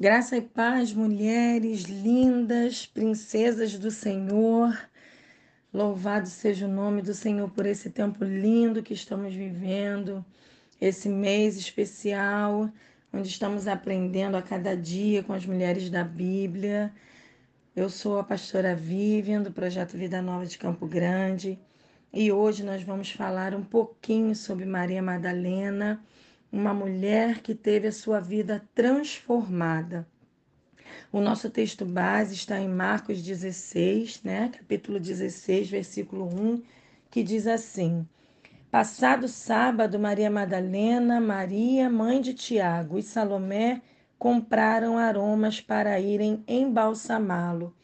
Graça e paz, mulheres lindas, princesas do Senhor. Louvado seja o nome do Senhor por esse tempo lindo que estamos vivendo, esse mês especial, onde estamos aprendendo a cada dia com as mulheres da Bíblia. Eu sou a pastora Vivian, do Projeto Vida Nova de Campo Grande, e hoje nós vamos falar um pouquinho sobre Maria Madalena uma mulher que teve a sua vida transformada. O nosso texto base está em Marcos 16, né? capítulo 16, versículo 1, que diz assim: Passado sábado, Maria Madalena, Maria, mãe de Tiago e Salomé compraram aromas para irem embalsamá-lo.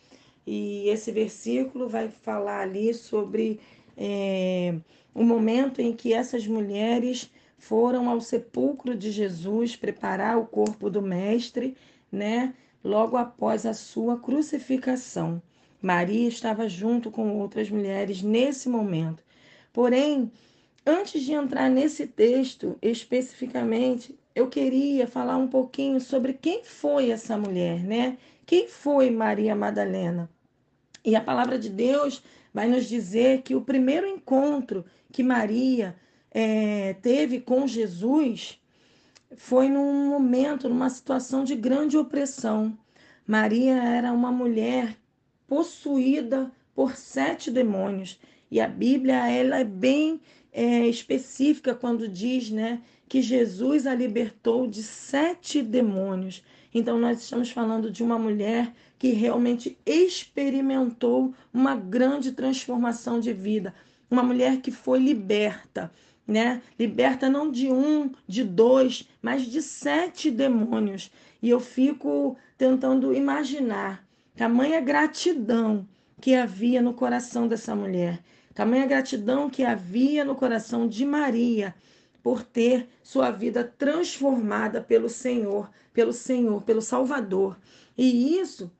E esse versículo vai falar ali sobre é, o momento em que essas mulheres foram ao sepulcro de Jesus preparar o corpo do Mestre, né? Logo após a sua crucificação. Maria estava junto com outras mulheres nesse momento. Porém, antes de entrar nesse texto especificamente, eu queria falar um pouquinho sobre quem foi essa mulher, né? Quem foi Maria Madalena? E a palavra de Deus vai nos dizer que o primeiro encontro que Maria é, teve com Jesus foi num momento, numa situação de grande opressão. Maria era uma mulher possuída por sete demônios. E a Bíblia ela é bem é, específica quando diz né, que Jesus a libertou de sete demônios. Então, nós estamos falando de uma mulher que realmente experimentou uma grande transformação de vida. Uma mulher que foi liberta né? Liberta não de um, de dois, mas de sete demônios. E eu fico tentando imaginar tamanha gratidão que havia no coração dessa mulher, tamanha gratidão que havia no coração de Maria por ter sua vida transformada pelo Senhor, pelo Senhor, pelo Salvador. E isso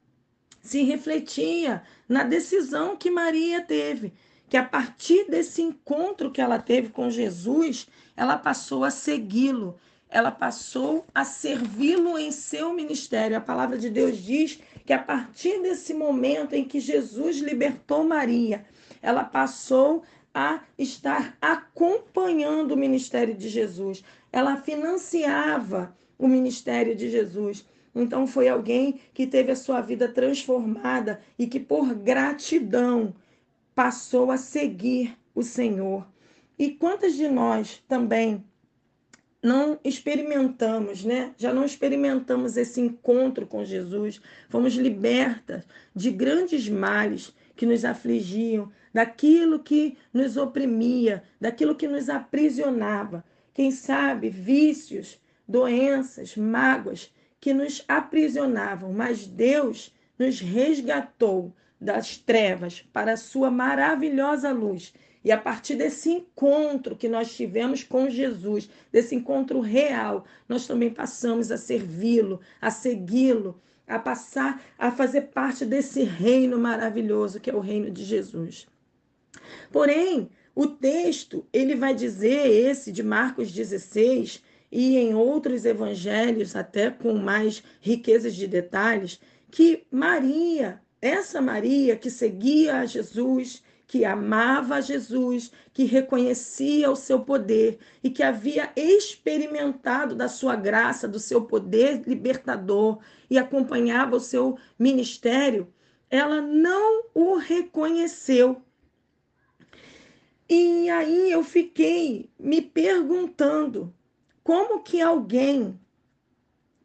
se refletia na decisão que Maria teve que a partir desse encontro que ela teve com Jesus, ela passou a segui-lo, ela passou a servi-lo em seu ministério. A palavra de Deus diz que a partir desse momento em que Jesus libertou Maria, ela passou a estar acompanhando o ministério de Jesus. Ela financiava o ministério de Jesus. Então foi alguém que teve a sua vida transformada e que por gratidão passou a seguir o Senhor. E quantas de nós também não experimentamos, né? Já não experimentamos esse encontro com Jesus, fomos libertas de grandes males que nos afligiam, daquilo que nos oprimia, daquilo que nos aprisionava. Quem sabe vícios, doenças, mágoas que nos aprisionavam, mas Deus nos resgatou das trevas para a sua maravilhosa luz. E a partir desse encontro que nós tivemos com Jesus, desse encontro real, nós também passamos a servi-lo, a segui-lo, a passar a fazer parte desse reino maravilhoso que é o reino de Jesus. Porém, o texto, ele vai dizer esse de Marcos 16 e em outros evangelhos, até com mais riquezas de detalhes, que Maria essa Maria que seguia a Jesus, que amava a Jesus, que reconhecia o seu poder e que havia experimentado da sua graça, do seu poder libertador e acompanhava o seu ministério, ela não o reconheceu. E aí eu fiquei me perguntando como que alguém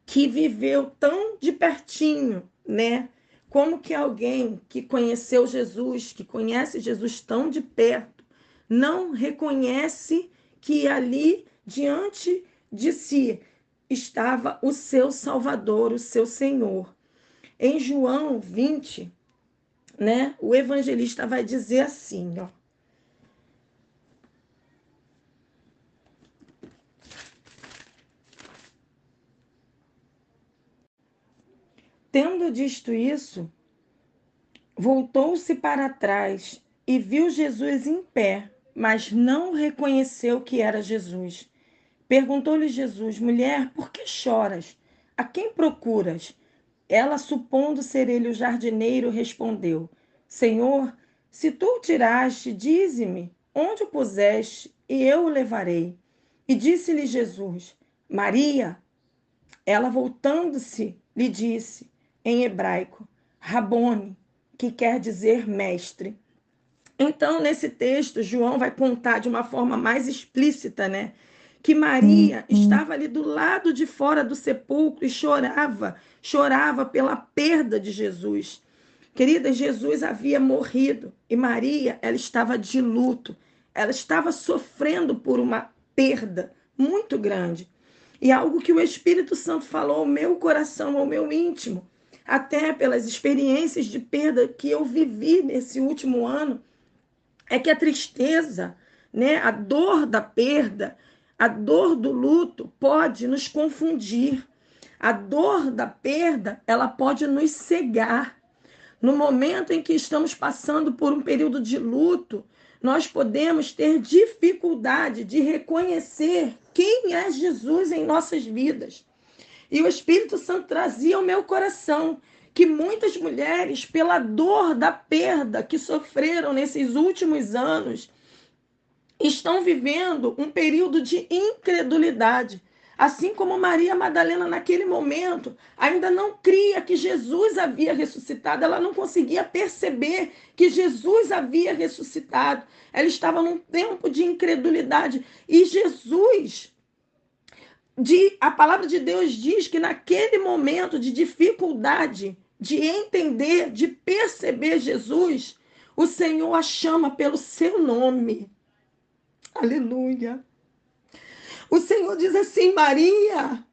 que viveu tão de pertinho, né, como que alguém que conheceu Jesus, que conhece Jesus tão de perto, não reconhece que ali diante de si estava o seu Salvador, o seu Senhor. Em João 20, né, o evangelista vai dizer assim, ó, Tendo dito isso, voltou-se para trás e viu Jesus em pé, mas não reconheceu que era Jesus. Perguntou-lhe Jesus: Mulher, por que choras? A quem procuras? Ela, supondo ser ele o jardineiro, respondeu: Senhor, se tu o tiraste, dize-me onde o puseste, e eu o levarei. E disse-lhe Jesus: Maria. Ela, voltando-se, lhe disse em hebraico: Rabone, que quer dizer mestre. Então, nesse texto, João vai contar de uma forma mais explícita, né? Que Maria uhum. estava ali do lado de fora do sepulcro e chorava, chorava pela perda de Jesus. Querida, Jesus havia morrido e Maria, ela estava de luto. Ela estava sofrendo por uma perda muito grande. E algo que o Espírito Santo falou ao meu coração, ao meu íntimo, até pelas experiências de perda que eu vivi nesse último ano, é que a tristeza, né, a dor da perda, a dor do luto pode nos confundir. A dor da perda, ela pode nos cegar. No momento em que estamos passando por um período de luto, nós podemos ter dificuldade de reconhecer quem é Jesus em nossas vidas. E o Espírito Santo trazia ao meu coração que muitas mulheres, pela dor da perda que sofreram nesses últimos anos, estão vivendo um período de incredulidade. Assim como Maria Madalena, naquele momento, ainda não cria que Jesus havia ressuscitado, ela não conseguia perceber que Jesus havia ressuscitado. Ela estava num tempo de incredulidade. E Jesus, de, a palavra de Deus diz que naquele momento de dificuldade, de entender, de perceber Jesus, o Senhor a chama pelo seu nome. Aleluia. O Senhor diz assim, Maria.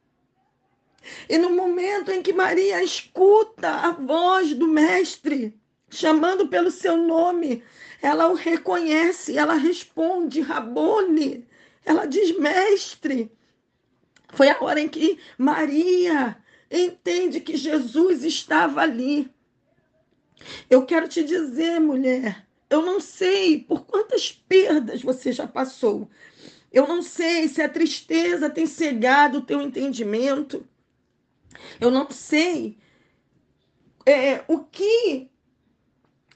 E no momento em que Maria escuta a voz do Mestre, chamando pelo seu nome, ela o reconhece, ela responde, Rabone. Ela diz, Mestre. Foi a hora em que Maria entende que Jesus estava ali. Eu quero te dizer, mulher, eu não sei por quantas perdas você já passou. Eu não sei se a tristeza tem cegado o teu entendimento. Eu não sei é, o que,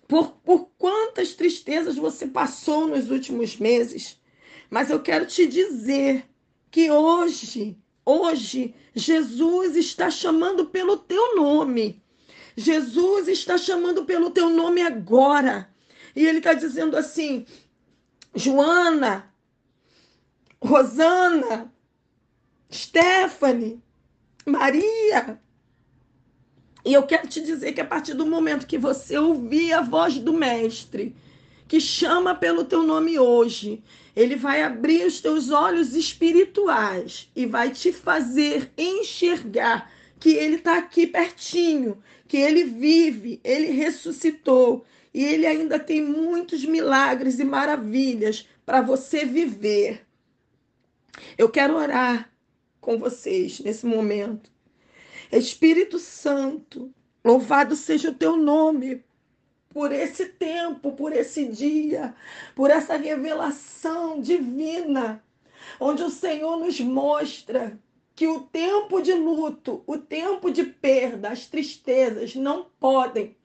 por, por quantas tristezas você passou nos últimos meses. Mas eu quero te dizer que hoje Hoje, Jesus está chamando pelo teu nome. Jesus está chamando pelo teu nome agora. E ele está dizendo assim: Joana, Rosana, Stephanie, Maria. E eu quero te dizer que a partir do momento que você ouvir a voz do Mestre, que chama pelo teu nome hoje, ele vai abrir os teus olhos espirituais e vai te fazer enxergar que ele está aqui pertinho, que ele vive, ele ressuscitou e ele ainda tem muitos milagres e maravilhas para você viver. Eu quero orar com vocês nesse momento. Espírito Santo, louvado seja o teu nome por esse tempo, por esse dia, por essa revelação divina, onde o Senhor nos mostra que o tempo de luto, o tempo de perda, as tristezas não podem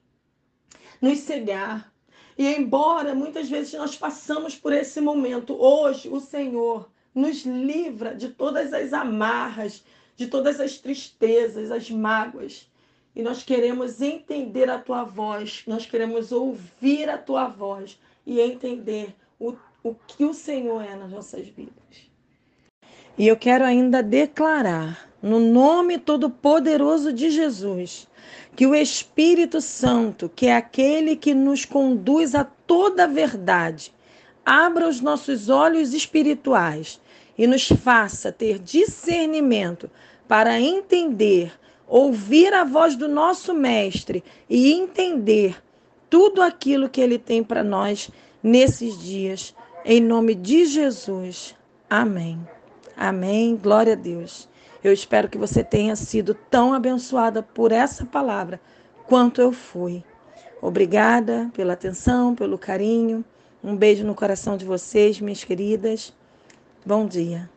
nos cegar. E embora muitas vezes nós passamos por esse momento, hoje o Senhor nos livra de todas as amarras, de todas as tristezas, as mágoas e nós queremos entender a tua voz, nós queremos ouvir a tua voz e entender o, o que o Senhor é nas nossas vidas. E eu quero ainda declarar, no nome todo-poderoso de Jesus, que o Espírito Santo, que é aquele que nos conduz a toda a verdade, abra os nossos olhos espirituais e nos faça ter discernimento para entender ouvir a voz do nosso Mestre e entender tudo aquilo que ele tem para nós nesses dias. Em nome de Jesus. Amém. Amém. Glória a Deus. Eu espero que você tenha sido tão abençoada por essa palavra quanto eu fui. Obrigada pela atenção, pelo carinho. Um beijo no coração de vocês, minhas queridas. Bom dia.